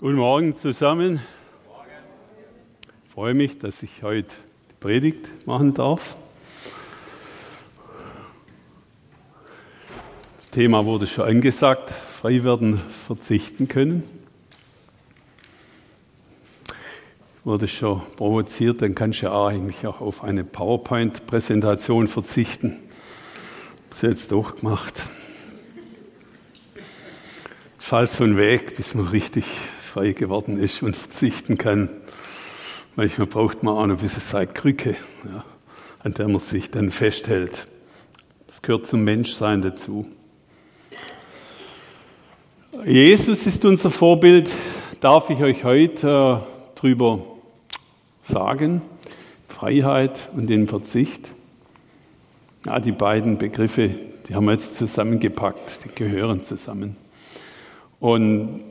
Guten Morgen zusammen. Ich freue mich, dass ich heute die Predigt machen darf. Das Thema wurde schon angesagt, frei werden, verzichten können. Wurde schon provoziert, dann kannst du ja eigentlich auch auf eine PowerPoint-Präsentation verzichten. Hab's jetzt doch gemacht. Ist halt so ein Weg, bis man richtig frei geworden ist und verzichten kann. Manchmal braucht man auch noch ein bisschen seine Krücke, ja, an der man sich dann festhält. Das gehört zum Menschsein dazu. Jesus ist unser Vorbild, darf ich euch heute äh, drüber sagen. Freiheit und den Verzicht. Ja, die beiden Begriffe, die haben wir jetzt zusammengepackt, die gehören zusammen. Und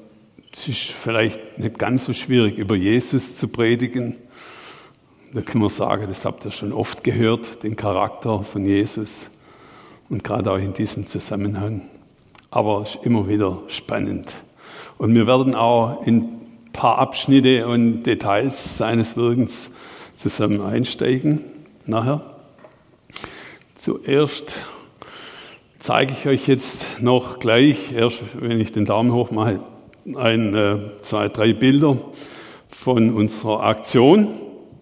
es ist vielleicht nicht ganz so schwierig, über Jesus zu predigen. Da können wir sagen, das habt ihr schon oft gehört, den Charakter von Jesus und gerade auch in diesem Zusammenhang. Aber es ist immer wieder spannend. Und wir werden auch in ein paar Abschnitte und Details seines Wirkens zusammen einsteigen nachher. Zuerst zeige ich euch jetzt noch gleich, erst wenn ich den Daumen hoch mache, ein, äh, zwei, drei Bilder von unserer Aktion.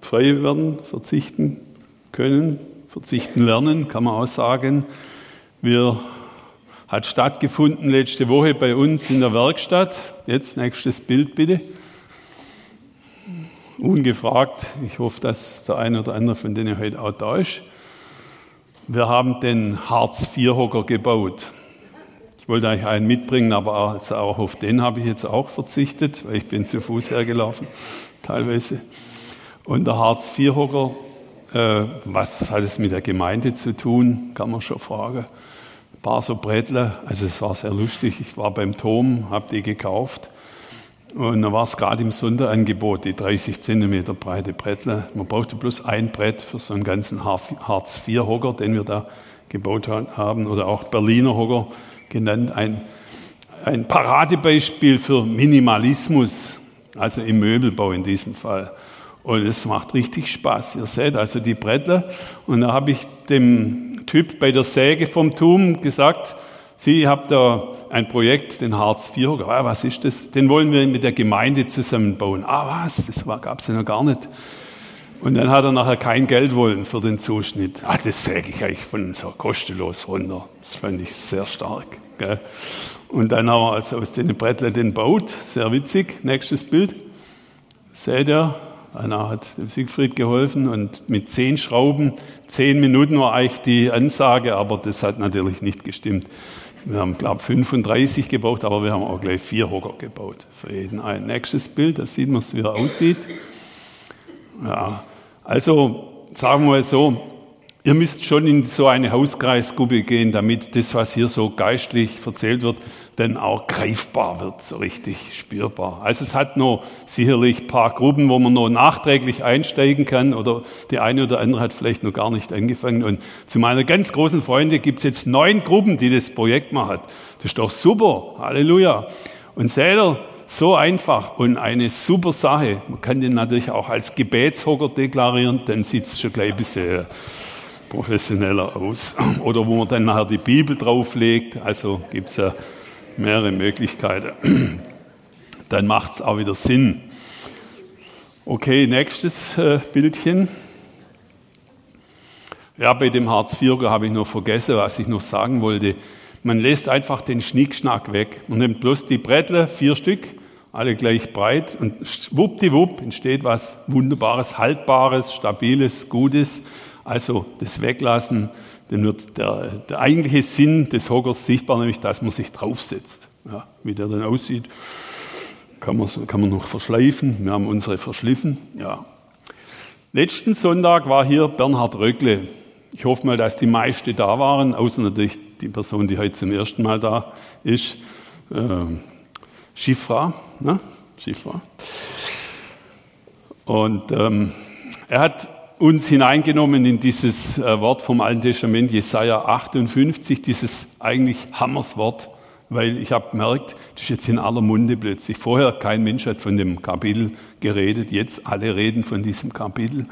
Frei werden, verzichten können, verzichten lernen, kann man auch sagen. Wir hat stattgefunden letzte Woche bei uns in der Werkstatt. Jetzt nächstes Bild bitte. Ungefragt. Ich hoffe, dass der eine oder andere von denen heute auch da ist. Wir haben den Hartz-IV-Hocker gebaut. Ich wollte eigentlich einen mitbringen, aber auch auf den habe ich jetzt auch verzichtet, weil ich bin zu Fuß hergelaufen, teilweise. Und der Hartz-IV-Hocker, äh, was hat es mit der Gemeinde zu tun, kann man schon fragen. Ein paar so Brettle, also es war sehr lustig. Ich war beim Tom, habe die gekauft. Und da war es gerade im Sonderangebot, die 30 Zentimeter breite Brettle. Man brauchte bloß ein Brett für so einen ganzen Hartz-IV-Hocker, den wir da gebaut haben, oder auch Berliner Hocker genannt, ein, ein Paradebeispiel für Minimalismus, also im Möbelbau in diesem Fall. Und es macht richtig Spaß. Ihr seht also die Bretter. Und da habe ich dem Typ bei der Säge vom Tum gesagt, Sie habt da ein Projekt, den Hartz IV. Ah, was ist das? Den wollen wir mit der Gemeinde zusammenbauen. Ah, was? Das gab es ja noch gar nicht. Und dann hat er nachher kein Geld wollen für den Zuschnitt. Ah, das säge ich eigentlich von so kostenlos runter. Das fand ich sehr stark. Gell? Und dann haben wir also aus den Brettler den baut. Sehr witzig. Nächstes Bild. Seht ihr? Einer hat dem Siegfried geholfen und mit zehn Schrauben, zehn Minuten war eigentlich die Ansage, aber das hat natürlich nicht gestimmt. Wir haben, glaube ich, 35 gebraucht, aber wir haben auch gleich vier Hocker gebaut. Für jeden ein. Nächstes Bild, da sieht man, wie er aussieht. Ja, also sagen wir so, ihr müsst schon in so eine Hauskreisgruppe gehen, damit das, was hier so geistlich erzählt wird, dann auch greifbar wird, so richtig spürbar. Also es hat noch sicherlich paar Gruppen, wo man noch nachträglich einsteigen kann oder die eine oder andere hat vielleicht noch gar nicht angefangen. Und zu meiner ganz großen Freunde gibt es jetzt neun Gruppen, die das Projekt machen. Das ist doch super. Halleluja. Und ihr, so einfach und eine super Sache. Man kann den natürlich auch als Gebetshocker deklarieren, dann sieht es schon gleich ein bisschen professioneller aus. Oder wo man dann nachher die Bibel drauflegt, also gibt es ja mehrere Möglichkeiten. Dann macht es auch wieder Sinn. Okay, nächstes äh, Bildchen. Ja, bei dem Hartz IV habe ich noch vergessen, was ich noch sagen wollte. Man lässt einfach den Schnickschnack weg. Man nimmt bloß die Brettle, vier Stück, alle gleich breit und schwuppdiwupp entsteht was Wunderbares, Haltbares, Stabiles, Gutes. Also das Weglassen, dann wird der, der eigentliche Sinn des Hockers sichtbar, nämlich dass man sich draufsetzt. Ja, wie der dann aussieht, kann man, kann man noch verschleifen. Wir haben unsere verschliffen. Ja. Letzten Sonntag war hier Bernhard Röckle. Ich hoffe mal, dass die meisten da waren, außer natürlich die Person, die heute zum ersten Mal da ist, äh, Schifra, ne? Schifra. Und ähm, er hat uns hineingenommen in dieses äh, Wort vom Alten Testament, Jesaja 58, dieses eigentlich Hammerswort. weil ich habe gemerkt, das ist jetzt in aller Munde plötzlich. Vorher kein Mensch hat von dem Kapitel geredet, jetzt alle reden von diesem Kapitel.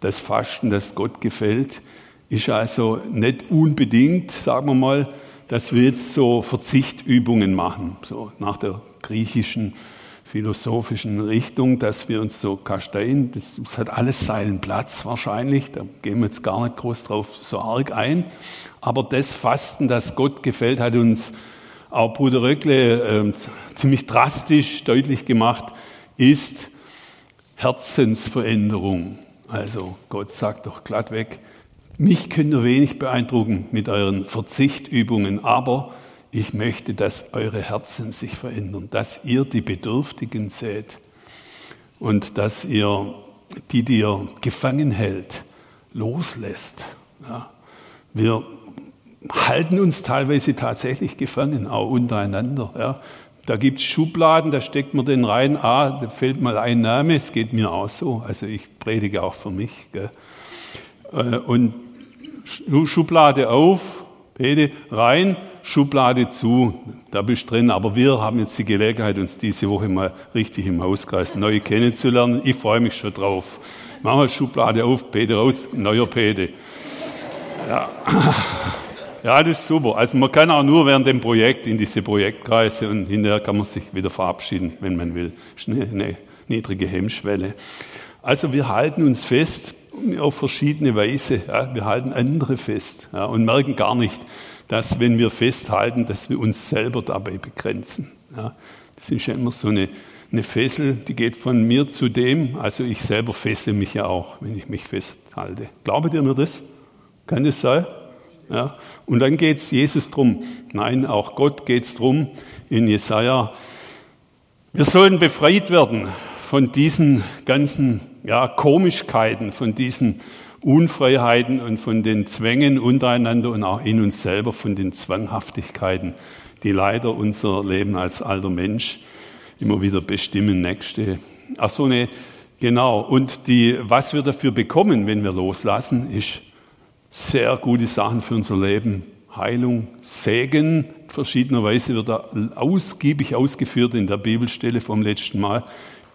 Das Fasten, das Gott gefällt, ist also nicht unbedingt, sagen wir mal, dass wir jetzt so Verzichtübungen machen, so nach der griechischen philosophischen Richtung, dass wir uns so kasteien. Das, das, hat alles seinen Platz wahrscheinlich. Da gehen wir jetzt gar nicht groß drauf so arg ein. Aber das Fasten, das Gott gefällt, hat uns auch Bruder Röckle äh, ziemlich drastisch deutlich gemacht, ist Herzensveränderung. Also Gott sagt doch glatt weg, mich könnt ihr wenig beeindrucken mit euren Verzichtübungen, aber ich möchte, dass eure Herzen sich verändern, dass ihr die Bedürftigen seht und dass ihr die, die ihr gefangen hält, loslässt. Ja. Wir halten uns teilweise tatsächlich gefangen, auch untereinander. Ja. Da gibt es Schubladen, da steckt man den rein, ah, da fällt mal ein Name, es geht mir auch so. Also ich predige auch für mich. Gell. Äh, und Schublade auf, Bete rein, Schublade zu, da bist du drin. Aber wir haben jetzt die Gelegenheit, uns diese Woche mal richtig im Hauskreis neu kennenzulernen. Ich freue mich schon drauf. Machen wir Schublade auf, Pede raus, neuer Pede. Ja. ja, das ist super. Also man kann auch nur während dem Projekt in diese Projektkreise und hinterher kann man sich wieder verabschieden, wenn man will. Das ist eine niedrige Hemmschwelle. Also wir halten uns fest auf verschiedene Weise. Ja, wir halten andere fest ja, und merken gar nicht, dass wenn wir festhalten, dass wir uns selber dabei begrenzen. Ja, das ist ja immer so eine, eine Fessel, die geht von mir zu dem. Also ich selber fessle mich ja auch, wenn ich mich festhalte. Glaubet ihr mir das? Kann das sein? Ja. Und dann geht es Jesus drum. Nein, auch Gott geht es drum in Jesaja. Wir sollen befreit werden von diesen ganzen ja, Komischkeiten, von diesen Unfreiheiten und von den Zwängen untereinander und auch in uns selber, von den Zwanghaftigkeiten, die leider unser Leben als alter Mensch immer wieder bestimmen. Nächste. Ach so, ne, genau. Und die, was wir dafür bekommen, wenn wir loslassen, ist sehr gute Sachen für unser Leben. Heilung, Segen, verschiedener Weise wird da ausgiebig ausgeführt in der Bibelstelle vom letzten Mal,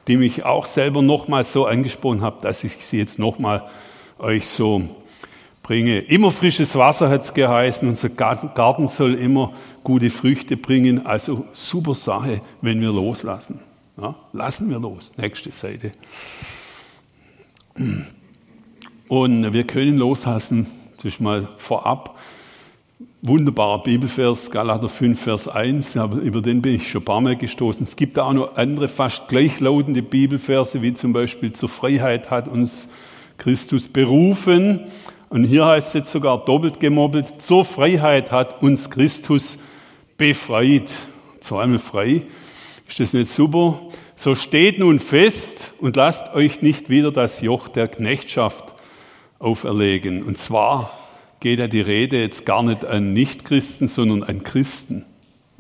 die mich auch selber nochmal so angesprochen hat, dass ich sie jetzt nochmal euch so bringe. Immer frisches Wasser hat es geheißen. Unser Garten soll immer gute Früchte bringen. Also super Sache, wenn wir loslassen. Ja, lassen wir los. Nächste Seite. Und wir können loslassen, das ist mal vorab. Wunderbarer Bibelvers, Galater 5, Vers 1, aber über den bin ich schon ein paar Mal gestoßen. Es gibt auch noch andere fast gleichlautende Bibelverse, wie zum Beispiel zur Freiheit hat uns Christus berufen. Und hier heißt es jetzt sogar doppelt gemobbelt, zur Freiheit hat uns Christus befreit. Zweimal frei. Ist das nicht super? So steht nun fest und lasst euch nicht wieder das Joch der Knechtschaft auferlegen. Und zwar geht ja die Rede jetzt gar nicht an Nichtchristen, sondern an Christen.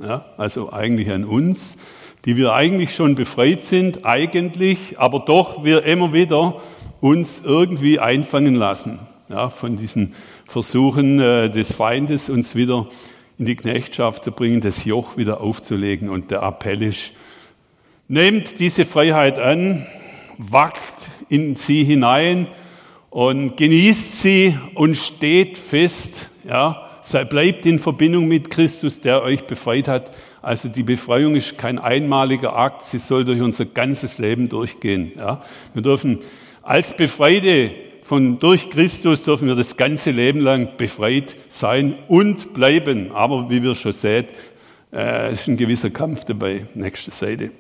Ja, also eigentlich an uns, die wir eigentlich schon befreit sind, eigentlich, aber doch wir immer wieder uns irgendwie einfangen lassen ja, von diesen Versuchen äh, des Feindes, uns wieder in die Knechtschaft zu bringen, das Joch wieder aufzulegen. Und der Appell ist, nehmt diese Freiheit an, wachst in sie hinein und genießt sie und steht fest, ja, bleibt in Verbindung mit Christus, der euch befreit hat. Also die Befreiung ist kein einmaliger Akt, sie soll durch unser ganzes Leben durchgehen. Ja. Wir dürfen als Befreite von durch Christus dürfen wir das ganze Leben lang befreit sein und bleiben. Aber wie wir schon sehen, äh, ist ein gewisser Kampf dabei. Nächste Seite.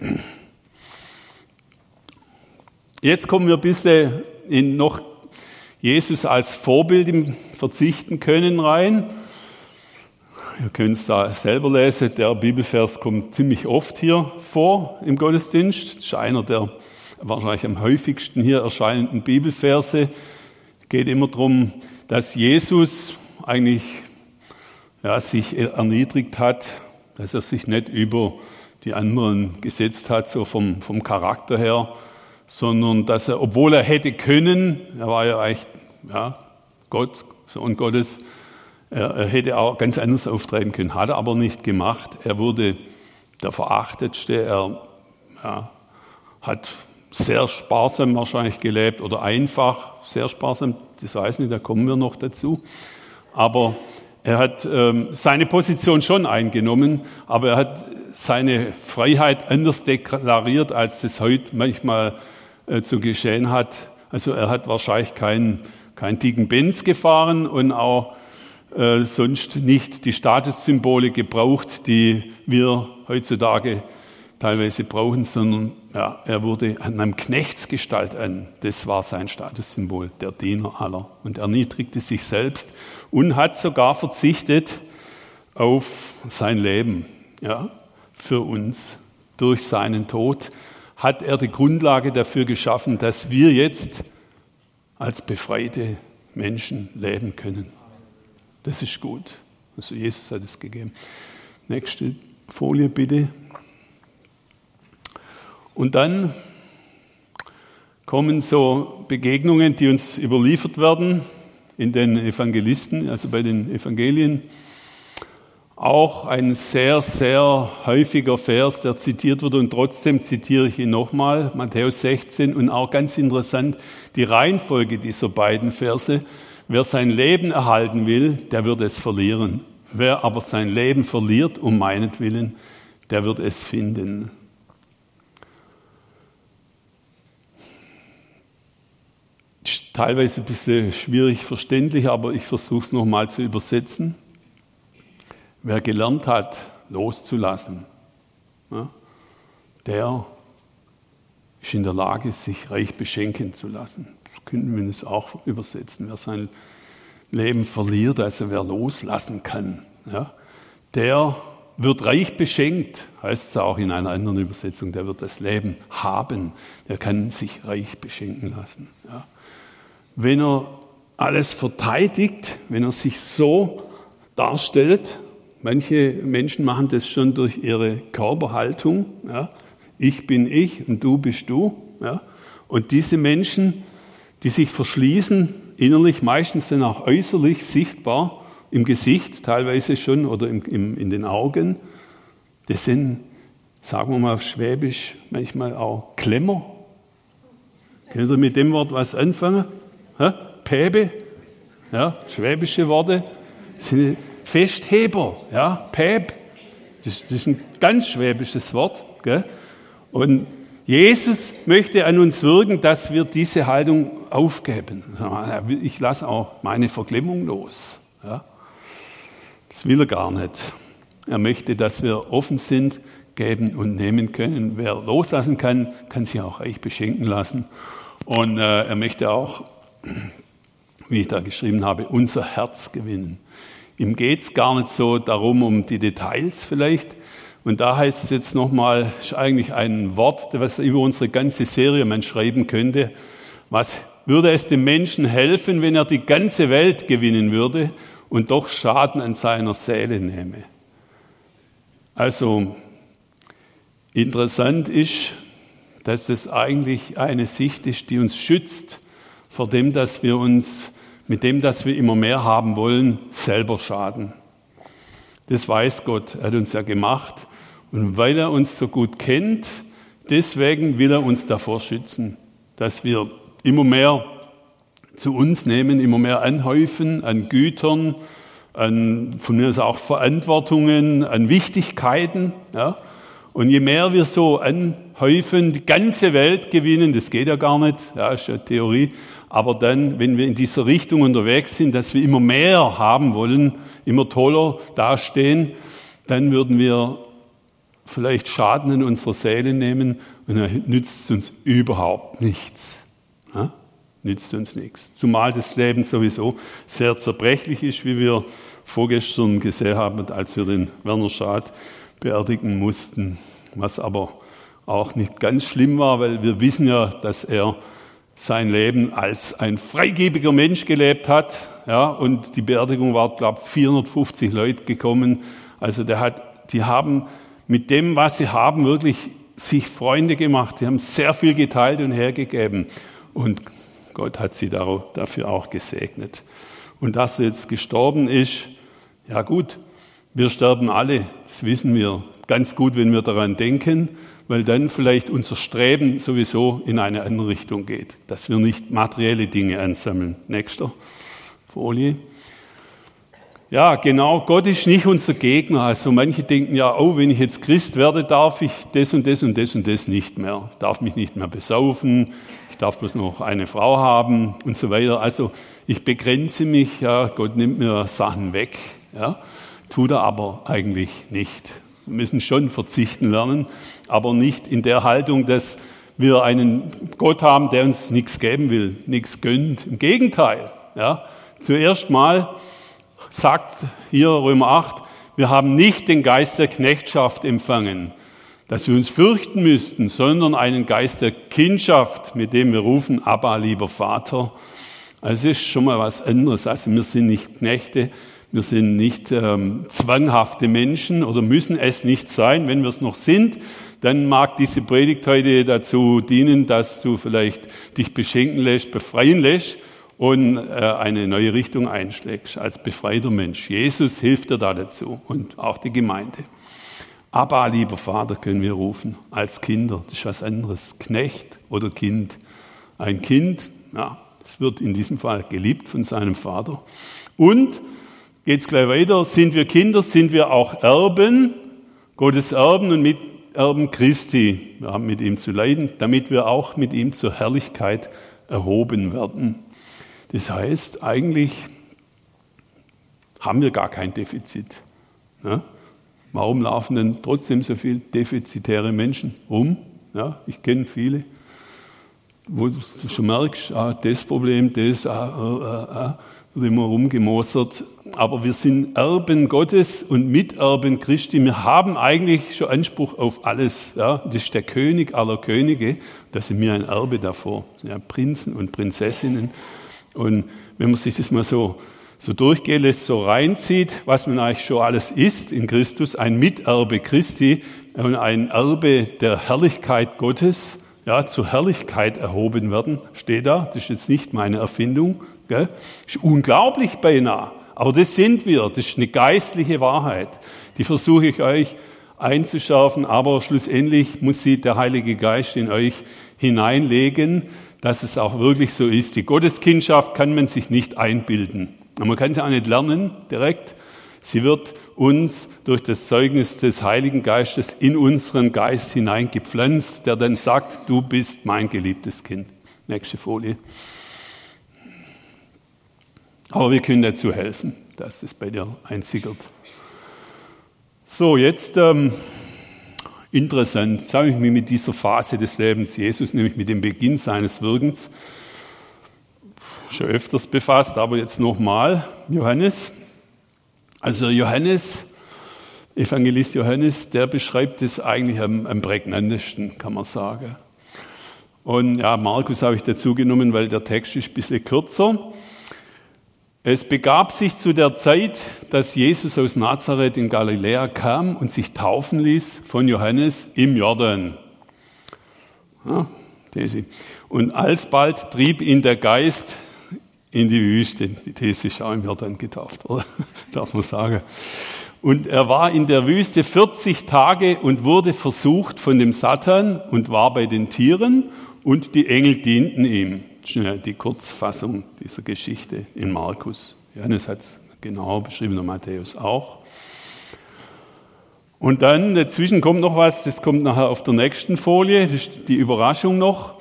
Jetzt kommen wir ein bisschen in noch Jesus als Vorbild im Verzichten können rein. Ihr könnt es da selber lesen. Der Bibelvers kommt ziemlich oft hier vor im Gottesdienst. Das ist einer der wahrscheinlich am häufigsten hier erscheinenden Bibelverse geht immer darum, dass Jesus eigentlich ja, sich erniedrigt hat, dass er sich nicht über die anderen gesetzt hat, so vom, vom Charakter her, sondern dass er, obwohl er hätte können, er war ja eigentlich ja, Gott, Sohn Gottes, Er, er hätte auch ganz anders auftreten können, hat er aber nicht gemacht. Er wurde der Verachtetste. Er ja, hat sehr sparsam wahrscheinlich gelebt oder einfach sehr sparsam, das weiß ich nicht, da kommen wir noch dazu. Aber er hat ähm, seine Position schon eingenommen, aber er hat seine Freiheit anders deklariert, als das heute manchmal äh, zu geschehen hat. Also er hat wahrscheinlich keinen kein dicken Benz gefahren und auch äh, sonst nicht die Statussymbole gebraucht, die wir heutzutage teilweise brauchen, sondern ja, er wurde an einem Knechtsgestalt an. Das war sein Statussymbol, der Diener aller. Und erniedrigte sich selbst und hat sogar verzichtet auf sein Leben. Ja, für uns. Durch seinen Tod hat er die Grundlage dafür geschaffen, dass wir jetzt als befreite Menschen leben können. Das ist gut. Also Jesus hat es gegeben. Nächste Folie bitte. Und dann kommen so Begegnungen, die uns überliefert werden in den Evangelisten, also bei den Evangelien. Auch ein sehr, sehr häufiger Vers, der zitiert wird und trotzdem zitiere ich ihn nochmal, Matthäus 16 und auch ganz interessant die Reihenfolge dieser beiden Verse. Wer sein Leben erhalten will, der wird es verlieren. Wer aber sein Leben verliert um meinetwillen, der wird es finden. Teilweise ein bisschen schwierig verständlich, aber ich versuche es nochmal zu übersetzen. Wer gelernt hat, loszulassen, der ist in der Lage, sich reich beschenken zu lassen. So könnten wir es auch übersetzen. Wer sein Leben verliert, also wer loslassen kann, der wird reich beschenkt, heißt es auch in einer anderen Übersetzung, der wird das Leben haben, der kann sich reich beschenken lassen. Ja wenn er alles verteidigt, wenn er sich so darstellt. Manche Menschen machen das schon durch ihre Körperhaltung. Ja. Ich bin ich und du bist du. Ja. Und diese Menschen, die sich verschließen, innerlich, meistens sind auch äußerlich sichtbar, im Gesicht teilweise schon oder im, im, in den Augen, das sind, sagen wir mal auf Schwäbisch, manchmal auch Klemmer. Könnt ihr mit dem Wort was anfangen? Ja, Päbe, ja, schwäbische Worte, sind Festheber, ja, Päb, das, das, ist ein ganz schwäbisches Wort. Gell? Und Jesus möchte an uns wirken, dass wir diese Haltung aufgeben. Ich lasse auch meine Verklemmung los. Ja? Das will er gar nicht. Er möchte, dass wir offen sind, geben und nehmen können. Wer loslassen kann, kann sich auch reich beschenken lassen. Und äh, er möchte auch wie ich da geschrieben habe, unser Herz gewinnen. Ihm geht es gar nicht so darum, um die Details vielleicht. Und da heißt es jetzt nochmal, ist eigentlich ein Wort, was über unsere ganze Serie man schreiben könnte. Was würde es dem Menschen helfen, wenn er die ganze Welt gewinnen würde und doch Schaden an seiner Seele nehme? Also interessant ist, dass das eigentlich eine Sicht ist, die uns schützt vor dem, dass wir uns mit dem, dass wir immer mehr haben wollen, selber schaden. Das weiß Gott. Er hat uns ja gemacht. Und weil er uns so gut kennt, deswegen will er uns davor schützen, dass wir immer mehr zu uns nehmen, immer mehr anhäufen an Gütern, an von mir aus auch Verantwortungen, an Wichtigkeiten. Ja? Und je mehr wir so anhäufen, die ganze Welt gewinnen, das geht ja gar nicht, ja, ist ja Theorie, aber dann, wenn wir in dieser Richtung unterwegs sind, dass wir immer mehr haben wollen, immer toller dastehen, dann würden wir vielleicht Schaden in unserer Seele nehmen und dann nützt es uns überhaupt nichts. Ja? Nützt uns nichts. Zumal das Leben sowieso sehr zerbrechlich ist, wie wir vorgestern gesehen haben, als wir den Werner Schad beerdigen mussten. Was aber auch nicht ganz schlimm war, weil wir wissen ja, dass er sein Leben als ein freigebiger Mensch gelebt hat. Ja, und die Beerdigung war, glaube ich, 450 Leute gekommen. Also der hat, die haben mit dem, was sie haben, wirklich sich Freunde gemacht. Die haben sehr viel geteilt und hergegeben. Und Gott hat sie dafür auch gesegnet. Und dass er jetzt gestorben ist, Ja gut, wir sterben alle, das wissen wir ganz gut, wenn wir daran denken, weil dann vielleicht unser Streben sowieso in eine andere Richtung geht, dass wir nicht materielle Dinge ansammeln. Nächster Folie. Ja, genau, Gott ist nicht unser Gegner. Also manche denken ja, oh, wenn ich jetzt Christ werde, darf ich das und das und das und das nicht mehr. Ich darf mich nicht mehr besaufen, ich darf bloß noch eine Frau haben und so weiter. Also ich begrenze mich, ja, Gott nimmt mir Sachen weg. Ja, tut er aber eigentlich nicht. Wir müssen schon verzichten lernen, aber nicht in der Haltung, dass wir einen Gott haben, der uns nichts geben will, nichts gönnt. Im Gegenteil. Ja, zuerst mal sagt hier Römer 8, wir haben nicht den Geist der Knechtschaft empfangen, dass wir uns fürchten müssten, sondern einen Geist der Kindschaft, mit dem wir rufen, Abba, lieber Vater. Also es ist schon mal was anderes. Also wir sind nicht Knechte, wir sind nicht ähm, zwanghafte Menschen oder müssen es nicht sein. Wenn wir es noch sind, dann mag diese Predigt heute dazu dienen, dass du vielleicht dich beschenken lässt, befreien lässt und äh, eine neue Richtung einschlägst als befreiter Mensch. Jesus hilft dir da dazu und auch die Gemeinde. Aber, lieber Vater, können wir rufen als Kinder. Das ist was anderes. Knecht oder Kind. Ein Kind, ja, das wird in diesem Fall geliebt von seinem Vater. Und geht's gleich weiter. Sind wir Kinder, sind wir auch Erben, Gottes Erben und Miterben Christi. Wir haben mit ihm zu leiden, damit wir auch mit ihm zur Herrlichkeit erhoben werden. Das heißt, eigentlich haben wir gar kein Defizit. Ja? Warum laufen denn trotzdem so viele defizitäre Menschen rum? Ja, ich kenne viele, wo du schon merkst, ah, das Problem, das, ah, ah, ah, wird immer rumgemosert. Aber wir sind Erben Gottes und Miterben Christi. Wir haben eigentlich schon Anspruch auf alles. Ja? Das ist der König aller Könige. Da sind wir ein Erbe davor. Ja Prinzen und Prinzessinnen. Und wenn man sich das mal so, so durchgehen lässt, so reinzieht, was man eigentlich schon alles ist in Christus, ein Miterbe Christi und ein Erbe der Herrlichkeit Gottes, ja, zur Herrlichkeit erhoben werden, steht da. Das ist jetzt nicht meine Erfindung. Gell? Ist unglaublich beinahe. Aber das sind wir. Das ist eine geistliche Wahrheit. Die versuche ich euch einzuschärfen, aber schlussendlich muss sie der Heilige Geist in euch hineinlegen, dass es auch wirklich so ist. Die Gotteskindschaft kann man sich nicht einbilden. Und man kann sie auch nicht lernen direkt. Sie wird uns durch das Zeugnis des Heiligen Geistes in unseren Geist hineingepflanzt, der dann sagt, du bist mein geliebtes Kind. Nächste Folie. Aber wir können dazu helfen, dass es bei dir einsickert. So, jetzt ähm, interessant. Habe ich mich mit dieser Phase des Lebens Jesus, nämlich mit dem Beginn seines Wirkens, schon öfters befasst, aber jetzt nochmal. Johannes. Also Johannes, Evangelist Johannes, der beschreibt es eigentlich am, am prägnantesten, kann man sagen. Und ja, Markus habe ich dazu genommen, weil der Text ist ein bisschen kürzer. Es begab sich zu der Zeit, dass Jesus aus Nazareth in Galiläa kam und sich taufen ließ von Johannes im Jordan. Und alsbald trieb ihn der Geist in die Wüste. Die These ist auch im Jordan getauft, oder? Darf man sagen. Und er war in der Wüste 40 Tage und wurde versucht von dem Satan und war bei den Tieren und die Engel dienten ihm schnell die Kurzfassung dieser Geschichte in Markus. Johannes hat es genau beschrieben, und Matthäus auch. Und dann dazwischen kommt noch was, das kommt nachher auf der nächsten Folie, das ist die Überraschung noch.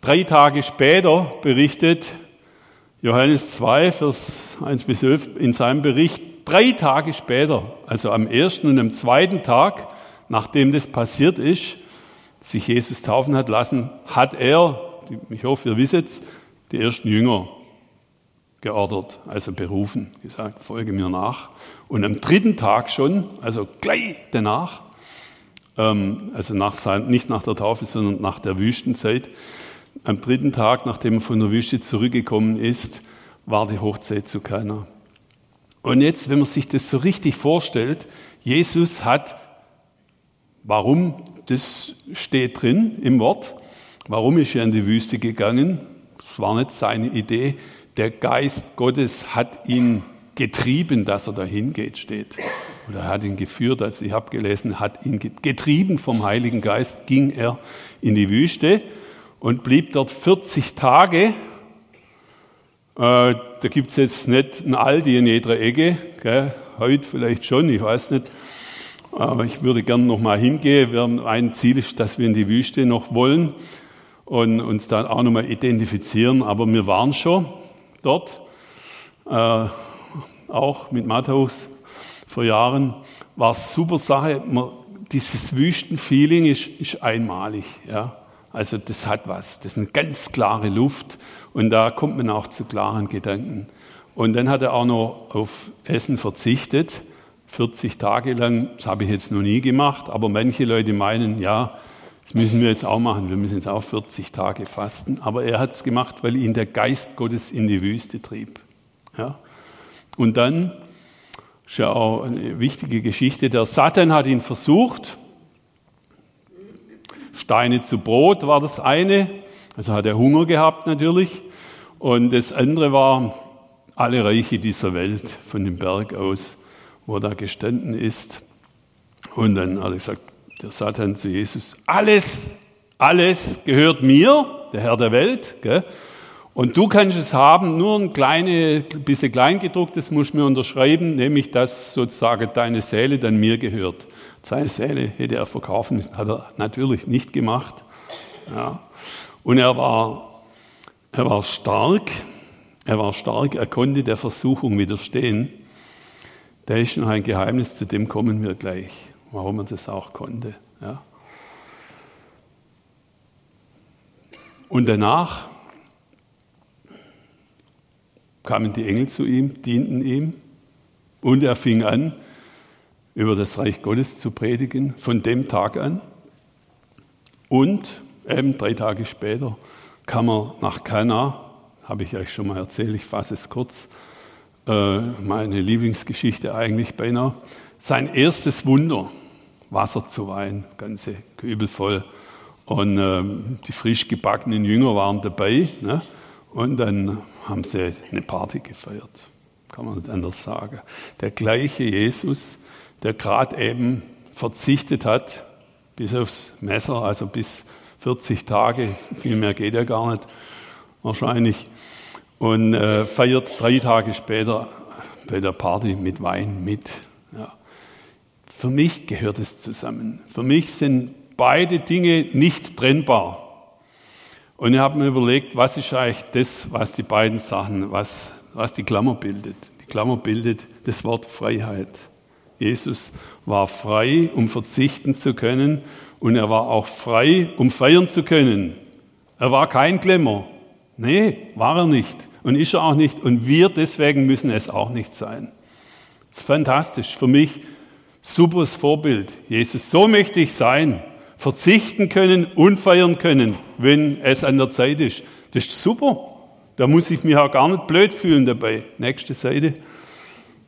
Drei Tage später berichtet Johannes 2, Vers 1 bis 11 in seinem Bericht, drei Tage später, also am ersten und am zweiten Tag, nachdem das passiert ist, sich Jesus taufen hat lassen, hat er ich hoffe, ihr wisst es, die ersten Jünger geordert, also berufen, gesagt, folge mir nach. Und am dritten Tag schon, also gleich danach, ähm, also nach nicht nach der Taufe, sondern nach der Wüstenzeit, am dritten Tag, nachdem er von der Wüste zurückgekommen ist, war die Hochzeit zu keiner. Und jetzt, wenn man sich das so richtig vorstellt, Jesus hat, warum, das steht drin im Wort, Warum ist er in die Wüste gegangen? Das war nicht seine Idee. Der Geist Gottes hat ihn getrieben, dass er dahin geht, steht. Oder er hat ihn geführt, also ich habe gelesen, hat ihn getrieben vom Heiligen Geist, ging er in die Wüste und blieb dort 40 Tage. Äh, da gibt's jetzt nicht ein Aldi in jeder Ecke, gell? heute vielleicht schon, ich weiß nicht. Aber ich würde gerne noch mal hingehen. Ein Ziel ist, dass wir in die Wüste noch wollen und uns dann auch noch mal identifizieren. Aber wir waren schon dort, äh, auch mit Matthäus vor Jahren. War super Sache. Man, dieses Wüstenfeeling ist, ist einmalig. Ja. Also das hat was. Das ist eine ganz klare Luft und da kommt man auch zu klaren Gedanken. Und dann hat er auch noch auf Essen verzichtet. 40 Tage lang, das habe ich jetzt noch nie gemacht, aber manche Leute meinen, ja, das müssen wir jetzt auch machen, wir müssen jetzt auch 40 Tage fasten. Aber er hat es gemacht, weil ihn der Geist Gottes in die Wüste trieb. Ja? Und dann ist ja auch eine wichtige Geschichte, der Satan hat ihn versucht, Steine zu Brot war das eine, also hat er Hunger gehabt natürlich. Und das andere war alle Reiche dieser Welt von dem Berg aus wo er da gestanden ist. Und dann hat er gesagt, der Satan zu Jesus, alles, alles gehört mir, der Herr der Welt. Gell? Und du kannst es haben, nur ein kleine, bisschen kleingedrucktes musst du mir unterschreiben, nämlich dass sozusagen deine Seele dann mir gehört. Seine Seele hätte er verkaufen müssen, hat er natürlich nicht gemacht. Ja. Und er war, er war stark, er war stark, er konnte der Versuchung widerstehen. Da ist noch ein Geheimnis, zu dem kommen wir gleich, warum er das auch konnte. Ja. Und danach kamen die Engel zu ihm, dienten ihm und er fing an, über das Reich Gottes zu predigen, von dem Tag an. Und eben drei Tage später kam er nach Kana, habe ich euch schon mal erzählt, ich fasse es kurz, äh, meine Lieblingsgeschichte eigentlich beinahe. Sein erstes Wunder, Wasser zu Wein, ganze Kübel voll. Und äh, die frisch gebackenen Jünger waren dabei. Ne? Und dann haben sie eine Party gefeiert. Kann man nicht anders sagen. Der gleiche Jesus, der gerade eben verzichtet hat, bis aufs Messer, also bis 40 Tage, viel mehr geht ja gar nicht, wahrscheinlich, und äh, feiert drei Tage später bei der Party mit Wein mit. Für mich gehört es zusammen. Für mich sind beide Dinge nicht trennbar. Und ich habe mir überlegt, was ist eigentlich das, was die beiden Sachen, was, was die Klammer bildet. Die Klammer bildet das Wort Freiheit. Jesus war frei, um verzichten zu können, und er war auch frei, um feiern zu können. Er war kein Klemmer. Nee, war er nicht und ist er auch nicht. Und wir deswegen müssen es auch nicht sein. Das ist fantastisch. Für mich superes Vorbild. Jesus, so möchte ich sein. Verzichten können und feiern können, wenn es an der Zeit ist. Das ist super. Da muss ich mich auch gar nicht blöd fühlen dabei. Nächste Seite.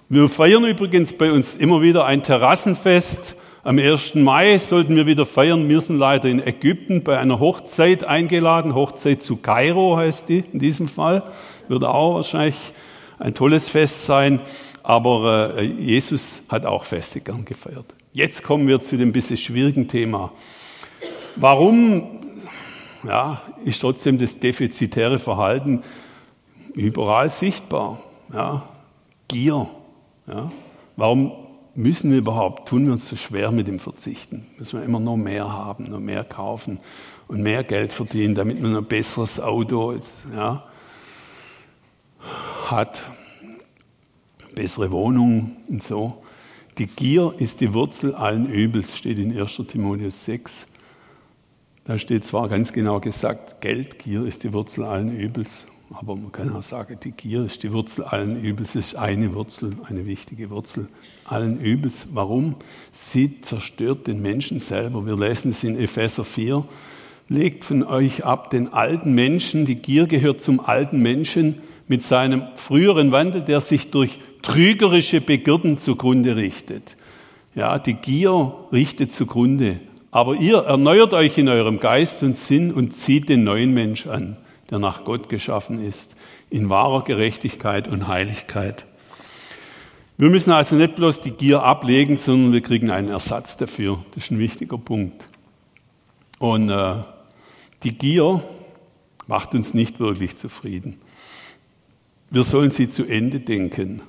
Wir feiern übrigens bei uns immer wieder ein Terrassenfest. Am 1. Mai sollten wir wieder feiern. Wir sind leider in Ägypten bei einer Hochzeit eingeladen. Hochzeit zu Kairo heißt die in diesem Fall wird auch wahrscheinlich ein tolles Fest sein. Aber äh, Jesus hat auch Feste gern gefeiert. Jetzt kommen wir zu dem bisschen schwierigen Thema. Warum ja, ist trotzdem das defizitäre Verhalten überall sichtbar? Ja, Gier. Ja. Warum müssen wir überhaupt, tun wir uns so schwer mit dem Verzichten? Müssen wir immer noch mehr haben, noch mehr kaufen und mehr Geld verdienen, damit man ein besseres Auto, jetzt, ja, hat, bessere Wohnung und so. Die Gier ist die Wurzel allen Übels, steht in 1. Timotheus 6. Da steht zwar ganz genau gesagt, Geldgier ist die Wurzel allen Übels, aber man kann auch sagen, die Gier ist die Wurzel allen Übels, es ist eine Wurzel, eine wichtige Wurzel allen Übels. Warum? Sie zerstört den Menschen selber. Wir lesen es in Epheser 4. Legt von euch ab den alten Menschen, die Gier gehört zum alten Menschen, mit seinem früheren Wandel, der sich durch trügerische Begierden zugrunde richtet. Ja, die Gier richtet zugrunde. Aber ihr erneuert euch in eurem Geist und Sinn und zieht den neuen Mensch an, der nach Gott geschaffen ist, in wahrer Gerechtigkeit und Heiligkeit. Wir müssen also nicht bloß die Gier ablegen, sondern wir kriegen einen Ersatz dafür. Das ist ein wichtiger Punkt. Und äh, die Gier macht uns nicht wirklich zufrieden. Wir sollen sie zu Ende denken.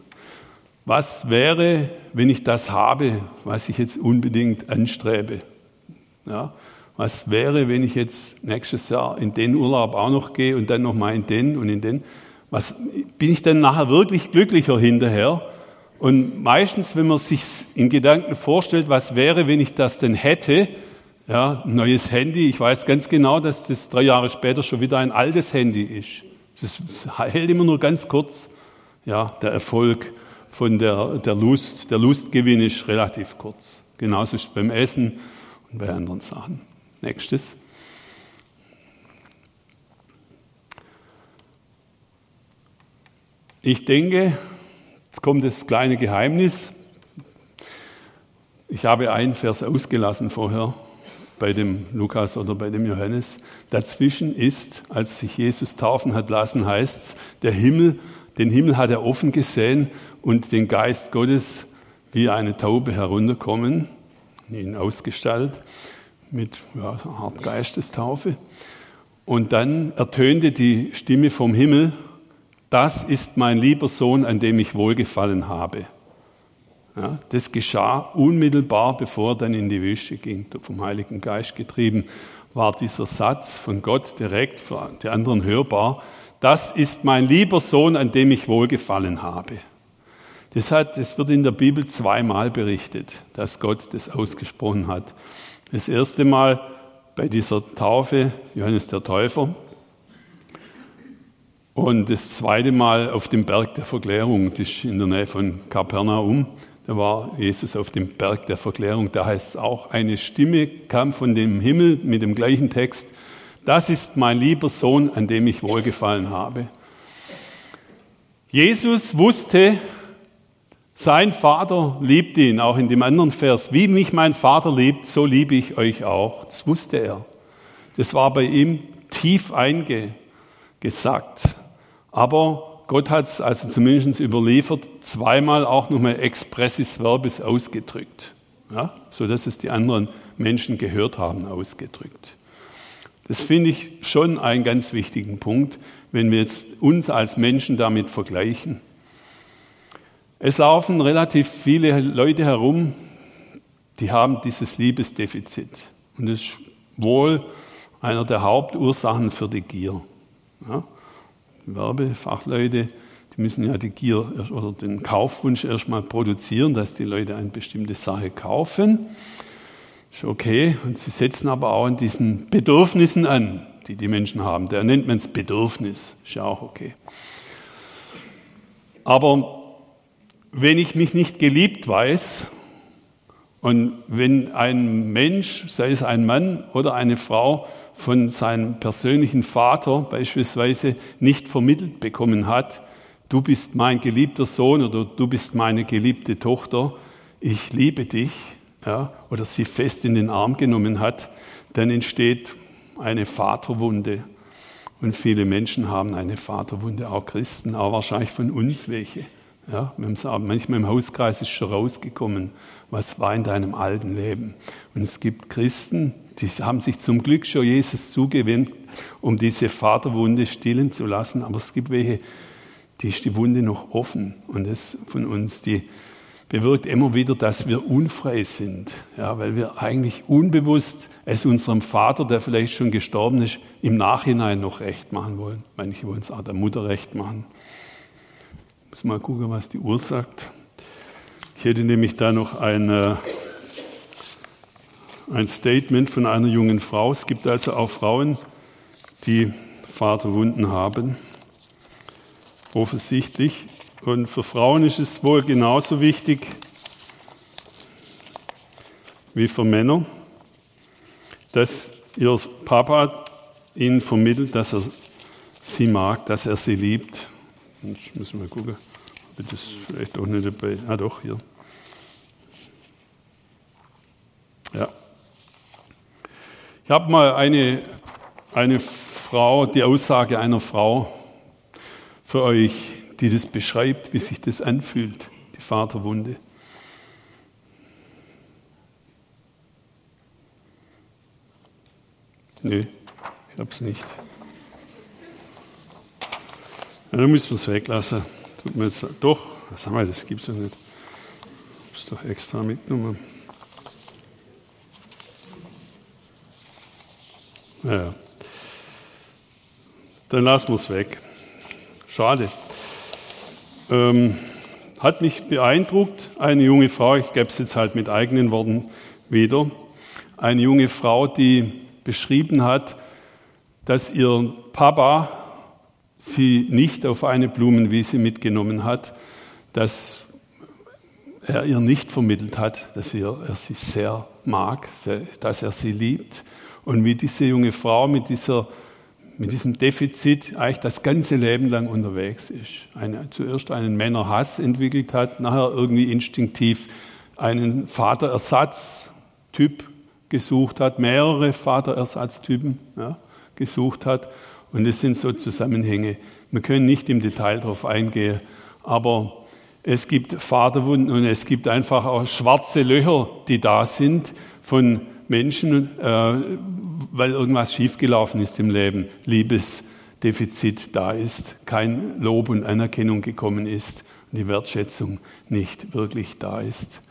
Was wäre, wenn ich das habe, was ich jetzt unbedingt anstrebe? Ja, was wäre, wenn ich jetzt nächstes Jahr in den Urlaub auch noch gehe und dann noch mal in den und in den? Was, bin ich dann nachher wirklich glücklicher hinterher? Und meistens, wenn man sich in Gedanken vorstellt, was wäre, wenn ich das denn hätte, ja, neues Handy, ich weiß ganz genau, dass das drei Jahre später schon wieder ein altes Handy ist. Das hält immer nur ganz kurz. Ja, der Erfolg von der, der Lust, der Lustgewinn ist relativ kurz. Genauso ist es beim Essen und bei anderen Sachen. Nächstes. Ich denke, jetzt kommt das kleine Geheimnis. Ich habe einen Vers ausgelassen vorher bei dem Lukas oder bei dem Johannes. Dazwischen ist, als sich Jesus taufen hat lassen, heißt es, der Himmel, den Himmel hat er offen gesehen und den Geist Gottes wie eine Taube herunterkommen, ihn ausgestaltet mit ja, einer Art Geistestaufe. Und dann ertönte die Stimme vom Himmel, das ist mein lieber Sohn, an dem ich wohlgefallen habe. Ja, das geschah unmittelbar, bevor er dann in die Wüste ging, vom Heiligen Geist getrieben, war dieser Satz von Gott direkt für die anderen hörbar. Das ist mein lieber Sohn, an dem ich wohlgefallen habe. Das, hat, das wird in der Bibel zweimal berichtet, dass Gott das ausgesprochen hat. Das erste Mal bei dieser Taufe, Johannes der Täufer, und das zweite Mal auf dem Berg der Verklärung, das ist in der Nähe von Kapernaum. Da war Jesus auf dem Berg der Verklärung. Da heißt es auch, eine Stimme kam von dem Himmel mit dem gleichen Text. Das ist mein lieber Sohn, an dem ich wohlgefallen habe. Jesus wusste, sein Vater liebt ihn, auch in dem anderen Vers. Wie mich mein Vater liebt, so liebe ich euch auch. Das wusste er. Das war bei ihm tief eingesagt. Aber Gott hat es also zumindest überliefert, zweimal auch nochmal expressis verbis ausgedrückt. Ja, so es die anderen Menschen gehört haben, ausgedrückt. Das finde ich schon einen ganz wichtigen Punkt, wenn wir jetzt uns als Menschen damit vergleichen. Es laufen relativ viele Leute herum, die haben dieses Liebesdefizit. Und das ist wohl einer der Hauptursachen für die Gier. Ja? Werbefachleute, die müssen ja die Gier oder den Kaufwunsch erstmal produzieren, dass die Leute eine bestimmte Sache kaufen. Ist okay. Und sie setzen aber auch an diesen Bedürfnissen an, die die Menschen haben. Da nennt man es Bedürfnis. Ist ja auch okay. Aber wenn ich mich nicht geliebt weiß und wenn ein Mensch, sei es ein Mann oder eine Frau, von seinem persönlichen Vater beispielsweise nicht vermittelt bekommen hat, du bist mein geliebter Sohn oder du bist meine geliebte Tochter, ich liebe dich, ja, oder sie fest in den Arm genommen hat, dann entsteht eine Vaterwunde. Und viele Menschen haben eine Vaterwunde, auch Christen, auch wahrscheinlich von uns welche. Ja, manchmal im Hauskreis ist schon rausgekommen, was war in deinem alten Leben. Und es gibt Christen, die haben sich zum Glück schon Jesus zugewendet, um diese Vaterwunde stillen zu lassen. Aber es gibt welche, die ist die Wunde noch offen. Und das von uns, die bewirkt immer wieder, dass wir unfrei sind. Ja, weil wir eigentlich unbewusst es unserem Vater, der vielleicht schon gestorben ist, im Nachhinein noch recht machen wollen. Manche wollen es auch der Mutter recht machen. Muss mal gucken, was die Uhr sagt. Ich hätte nämlich da noch eine, ein Statement von einer jungen Frau. Es gibt also auch Frauen, die Vaterwunden haben, offensichtlich. Und für Frauen ist es wohl genauso wichtig wie für Männer, dass ihr Papa ihnen vermittelt, dass er sie mag, dass er sie liebt Jetzt müssen wir gucken, ob ich das vielleicht auch nicht dabei. Ah, doch, hier. Ja. Ich habe mal eine, eine Frau, die Aussage einer Frau für euch, die das beschreibt, wie sich das anfühlt. die Vaterwunde. Nee, ich hab's nicht. Ja, dann müssen wir es weglassen. Tut mir jetzt, doch, sag mal, das gibt's doch nicht. Ich hab's doch extra mitgenommen. Ja. Dann lassen wir es weg. Schade. Ähm, hat mich beeindruckt, eine junge Frau, ich gebe es jetzt halt mit eigenen Worten wieder, eine junge Frau, die beschrieben hat, dass ihr Papa sie nicht auf eine Blumenwiese mitgenommen hat, dass er ihr nicht vermittelt hat, dass er, er sie sehr mag, dass er sie liebt. Und wie diese junge Frau mit, dieser, mit diesem Defizit eigentlich das ganze Leben lang unterwegs ist. Eine, zuerst einen Männerhass entwickelt hat, nachher irgendwie instinktiv einen Vaterersatztyp gesucht hat, mehrere Vaterersatztypen ja, gesucht hat. Und es sind so Zusammenhänge. Wir können nicht im Detail darauf eingehen, aber es gibt Vaterwunden und es gibt einfach auch schwarze Löcher, die da sind von Menschen, äh, weil irgendwas schiefgelaufen ist im Leben, Liebesdefizit da ist, kein Lob und Anerkennung gekommen ist und die Wertschätzung nicht wirklich da ist.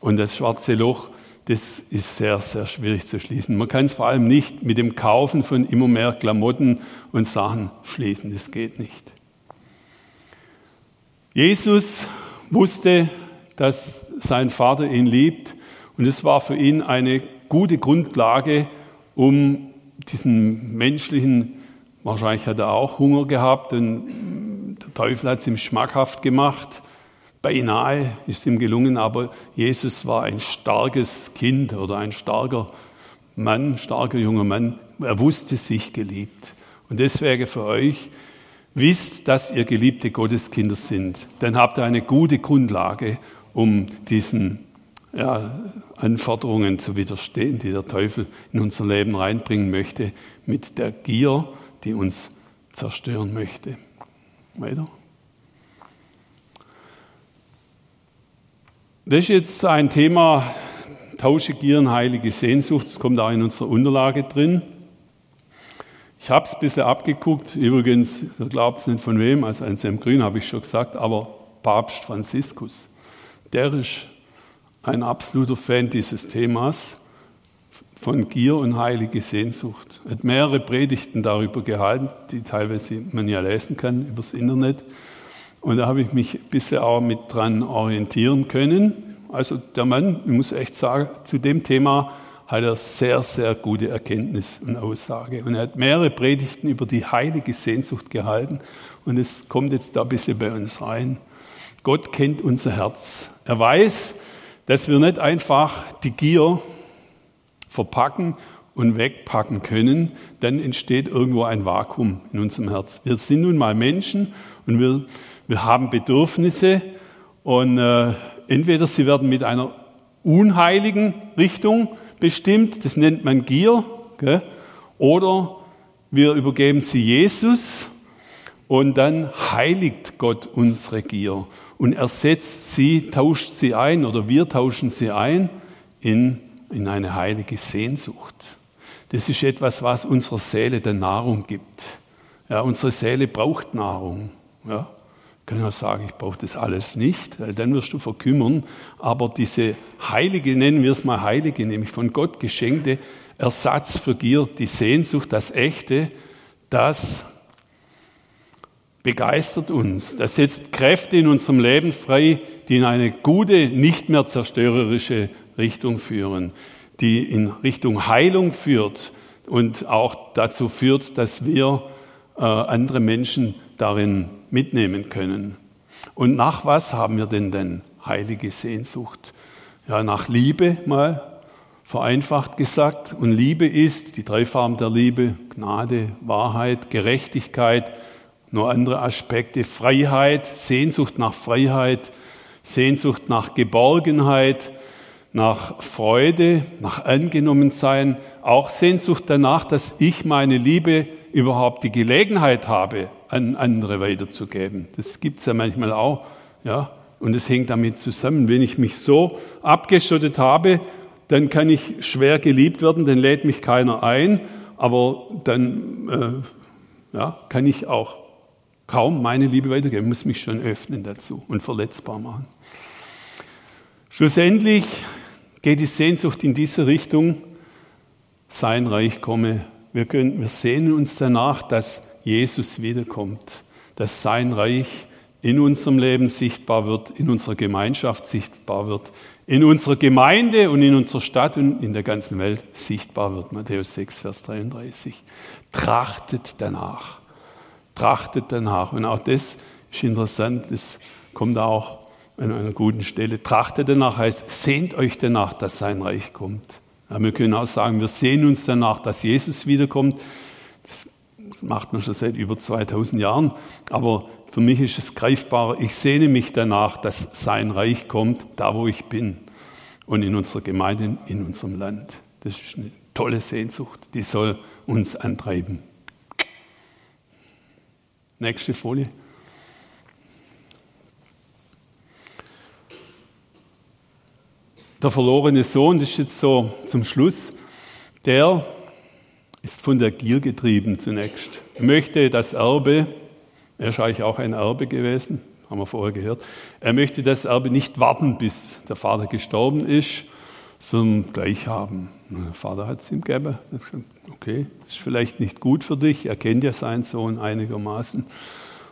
Und das schwarze Loch, das ist sehr, sehr schwierig zu schließen. Man kann es vor allem nicht mit dem Kaufen von immer mehr Klamotten und Sachen schließen. Das geht nicht. Jesus wusste, dass sein Vater ihn liebt und es war für ihn eine gute Grundlage, um diesen menschlichen, wahrscheinlich hat er auch Hunger gehabt, denn der Teufel hat es ihm schmackhaft gemacht. Beinahe ist ihm gelungen, aber Jesus war ein starkes Kind oder ein starker Mann, starker junger Mann. Er wusste sich geliebt. Und deswegen für euch, wisst, dass ihr geliebte Gotteskinder sind. Dann habt ihr eine gute Grundlage, um diesen ja, Anforderungen zu widerstehen, die der Teufel in unser Leben reinbringen möchte, mit der Gier, die uns zerstören möchte. Weiter. Das ist jetzt ein Thema, Tausche Gieren, heilige Sehnsucht, das kommt auch in unserer Unterlage drin. Ich habe es ein bisschen abgeguckt, übrigens, ihr glaubt es nicht von wem, also ein Sam Grün habe ich schon gesagt, aber Papst Franziskus, der ist ein absoluter Fan dieses Themas von Gier und heilige Sehnsucht. Er hat mehrere Predigten darüber gehalten, die teilweise man ja lesen kann übers Internet. Und da habe ich mich bisher auch mit dran orientieren können. Also der Mann, ich muss echt sagen, zu dem Thema hat er sehr, sehr gute Erkenntnis und Aussage. Und er hat mehrere Predigten über die heilige Sehnsucht gehalten. Und es kommt jetzt da ein bisschen bei uns rein. Gott kennt unser Herz. Er weiß, dass wir nicht einfach die Gier verpacken und wegpacken können, dann entsteht irgendwo ein Vakuum in unserem Herz. Wir sind nun mal Menschen und wir, wir haben Bedürfnisse und äh, entweder sie werden mit einer unheiligen Richtung bestimmt, das nennt man Gier, gell? oder wir übergeben sie Jesus und dann heiligt Gott unsere Gier und ersetzt sie, tauscht sie ein oder wir tauschen sie ein in, in eine heilige Sehnsucht. Das ist etwas, was unserer Seele der Nahrung gibt. Ja, unsere Seele braucht Nahrung. Ja, kann ja sagen, ich brauche das alles nicht, weil dann wirst du verkümmern. Aber diese heilige, nennen wir es mal heilige, nämlich von Gott geschenkte Ersatz für Gier, die Sehnsucht, das Echte, das begeistert uns. Das setzt Kräfte in unserem Leben frei, die in eine gute, nicht mehr zerstörerische Richtung führen, die in Richtung Heilung führt und auch dazu führt, dass wir äh, andere Menschen darin mitnehmen können. Und nach was haben wir denn denn heilige Sehnsucht? Ja, nach Liebe mal vereinfacht gesagt. Und Liebe ist die drei Farben der Liebe, Gnade, Wahrheit, Gerechtigkeit, nur andere Aspekte, Freiheit, Sehnsucht nach Freiheit, Sehnsucht nach Geborgenheit, nach Freude, nach Angenommensein, auch Sehnsucht danach, dass ich meine Liebe überhaupt die Gelegenheit habe, an andere weiterzugeben. Das gibt es ja manchmal auch. Ja, Und es hängt damit zusammen. Wenn ich mich so abgeschottet habe, dann kann ich schwer geliebt werden, dann lädt mich keiner ein, aber dann äh, ja, kann ich auch kaum meine Liebe weitergeben, muss mich schon öffnen dazu und verletzbar machen. Schlussendlich geht die Sehnsucht in diese Richtung, sein Reich komme. Wir, können, wir sehnen uns danach, dass Jesus wiederkommt, dass sein Reich in unserem Leben sichtbar wird, in unserer Gemeinschaft sichtbar wird, in unserer Gemeinde und in unserer Stadt und in der ganzen Welt sichtbar wird. Matthäus 6, Vers 33. Trachtet danach. Trachtet danach. Und auch das ist interessant, das kommt auch an einer guten Stelle. Trachtet danach heißt, sehnt euch danach, dass sein Reich kommt. Ja, wir können auch sagen, wir sehen uns danach, dass Jesus wiederkommt. Das macht man schon seit über 2000 Jahren. Aber für mich ist es greifbarer. Ich sehne mich danach, dass sein Reich kommt, da wo ich bin. Und in unserer Gemeinde, in unserem Land. Das ist eine tolle Sehnsucht. Die soll uns antreiben. Nächste Folie. Der verlorene Sohn, das ist jetzt so zum Schluss, der ist von der Gier getrieben zunächst. Er möchte das Erbe, er ist eigentlich auch ein Erbe gewesen, haben wir vorher gehört, er möchte das Erbe nicht warten, bis der Vater gestorben ist, sondern gleich haben. Der Vater hat es ihm gegeben. Okay, das ist vielleicht nicht gut für dich. Er kennt ja seinen Sohn einigermaßen.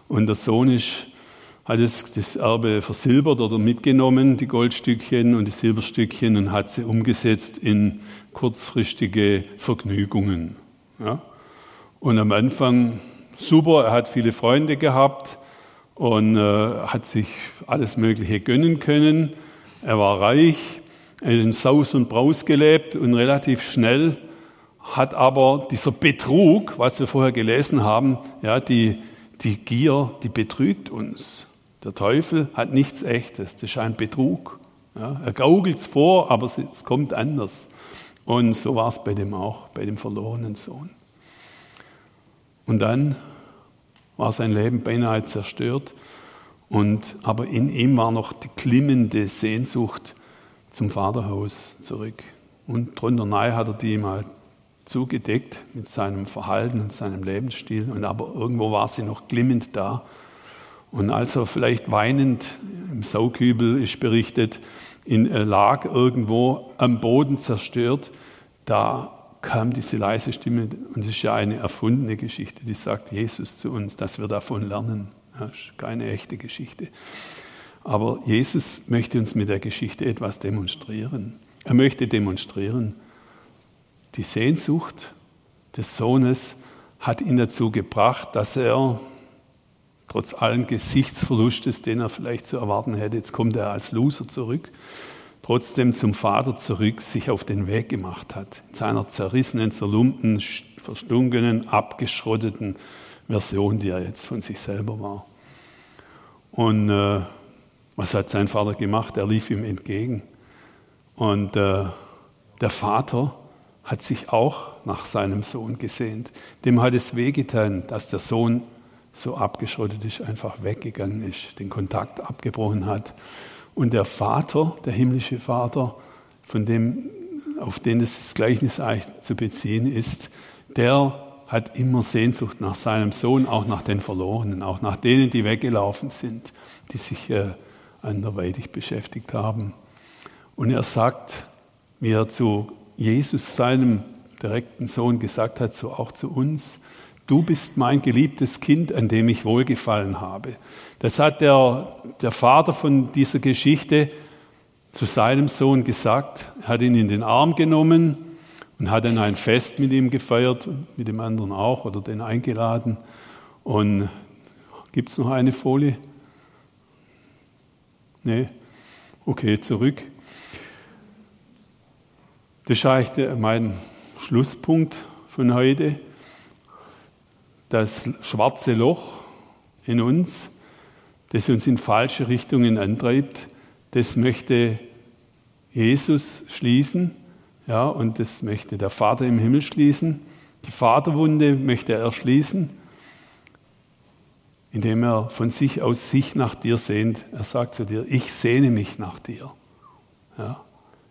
Und der Sohn ist hat es das Erbe versilbert oder mitgenommen, die Goldstückchen und die Silberstückchen, und hat sie umgesetzt in kurzfristige Vergnügungen. Ja? Und am Anfang super, er hat viele Freunde gehabt und äh, hat sich alles Mögliche gönnen können. Er war reich, in Saus und Braus gelebt und relativ schnell hat aber dieser Betrug, was wir vorher gelesen haben, ja, die, die Gier, die betrügt uns. Der Teufel hat nichts Echtes, das ist ein Betrug. Ja, er gaukelt es vor, aber es kommt anders. Und so war es bei dem auch, bei dem verlorenen Sohn. Und dann war sein Leben beinahe zerstört. Und, aber in ihm war noch die klimmende Sehnsucht zum Vaterhaus zurück. Und drunter nahe hat er die mal zugedeckt mit seinem Verhalten und seinem Lebensstil. Und aber irgendwo war sie noch glimmend da. Und als er vielleicht weinend im Saukübel ist berichtet, in, er lag irgendwo am Boden zerstört, da kam diese leise Stimme, und es ist ja eine erfundene Geschichte, die sagt Jesus zu uns, dass wir davon lernen. Das ist keine echte Geschichte. Aber Jesus möchte uns mit der Geschichte etwas demonstrieren. Er möchte demonstrieren, die Sehnsucht des Sohnes hat ihn dazu gebracht, dass er trotz allen Gesichtsverlustes, den er vielleicht zu erwarten hätte, jetzt kommt er als Loser zurück, trotzdem zum Vater zurück sich auf den Weg gemacht hat. In seiner zerrissenen, zerlumpten, verstunkenen, abgeschrotteten Version, die er jetzt von sich selber war. Und äh, was hat sein Vater gemacht? Er lief ihm entgegen. Und äh, der Vater hat sich auch nach seinem Sohn gesehnt. Dem hat es wehgetan, dass der Sohn so abgeschottet ist, einfach weggegangen ist, den Kontakt abgebrochen hat. Und der Vater, der himmlische Vater, von dem, auf den das Gleichnis eigentlich zu beziehen ist, der hat immer Sehnsucht nach seinem Sohn, auch nach den Verlorenen, auch nach denen, die weggelaufen sind, die sich äh, anderweitig beschäftigt haben. Und er sagt, wie er zu Jesus, seinem direkten Sohn, gesagt hat, so auch zu uns, du bist mein geliebtes Kind, an dem ich wohlgefallen habe. Das hat der, der Vater von dieser Geschichte zu seinem Sohn gesagt. Er hat ihn in den Arm genommen und hat dann ein Fest mit ihm gefeiert, mit dem anderen auch, oder den eingeladen. Und gibt es noch eine Folie? Nee? Okay, zurück. Das ist mein Schlusspunkt von heute das schwarze Loch in uns, das uns in falsche Richtungen antreibt, das möchte Jesus schließen, ja, und das möchte der Vater im Himmel schließen. Die Vaterwunde möchte er schließen. Indem er von sich aus sich nach dir sehnt. Er sagt zu dir, ich sehne mich nach dir. Ja?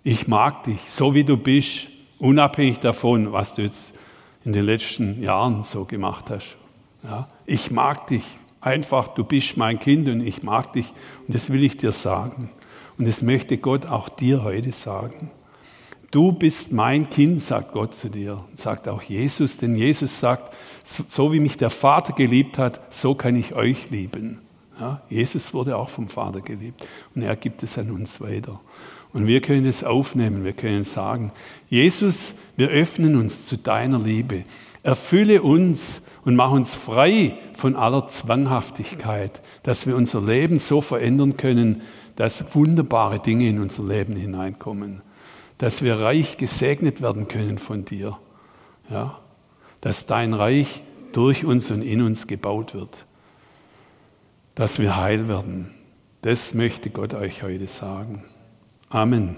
Ich mag dich, so wie du bist, unabhängig davon, was du jetzt in den letzten Jahren so gemacht hast. Ja? Ich mag dich einfach, du bist mein Kind und ich mag dich und das will ich dir sagen. Und das möchte Gott auch dir heute sagen. Du bist mein Kind, sagt Gott zu dir, sagt auch Jesus, denn Jesus sagt, so wie mich der Vater geliebt hat, so kann ich euch lieben. Ja, Jesus wurde auch vom Vater geliebt und er gibt es an uns weiter. Und wir können es aufnehmen, wir können sagen, Jesus, wir öffnen uns zu deiner Liebe. Erfülle uns und mach uns frei von aller Zwanghaftigkeit, dass wir unser Leben so verändern können, dass wunderbare Dinge in unser Leben hineinkommen dass wir reich gesegnet werden können von dir. Ja? Dass dein Reich durch uns und in uns gebaut wird. Dass wir heil werden. Das möchte Gott euch heute sagen. Amen.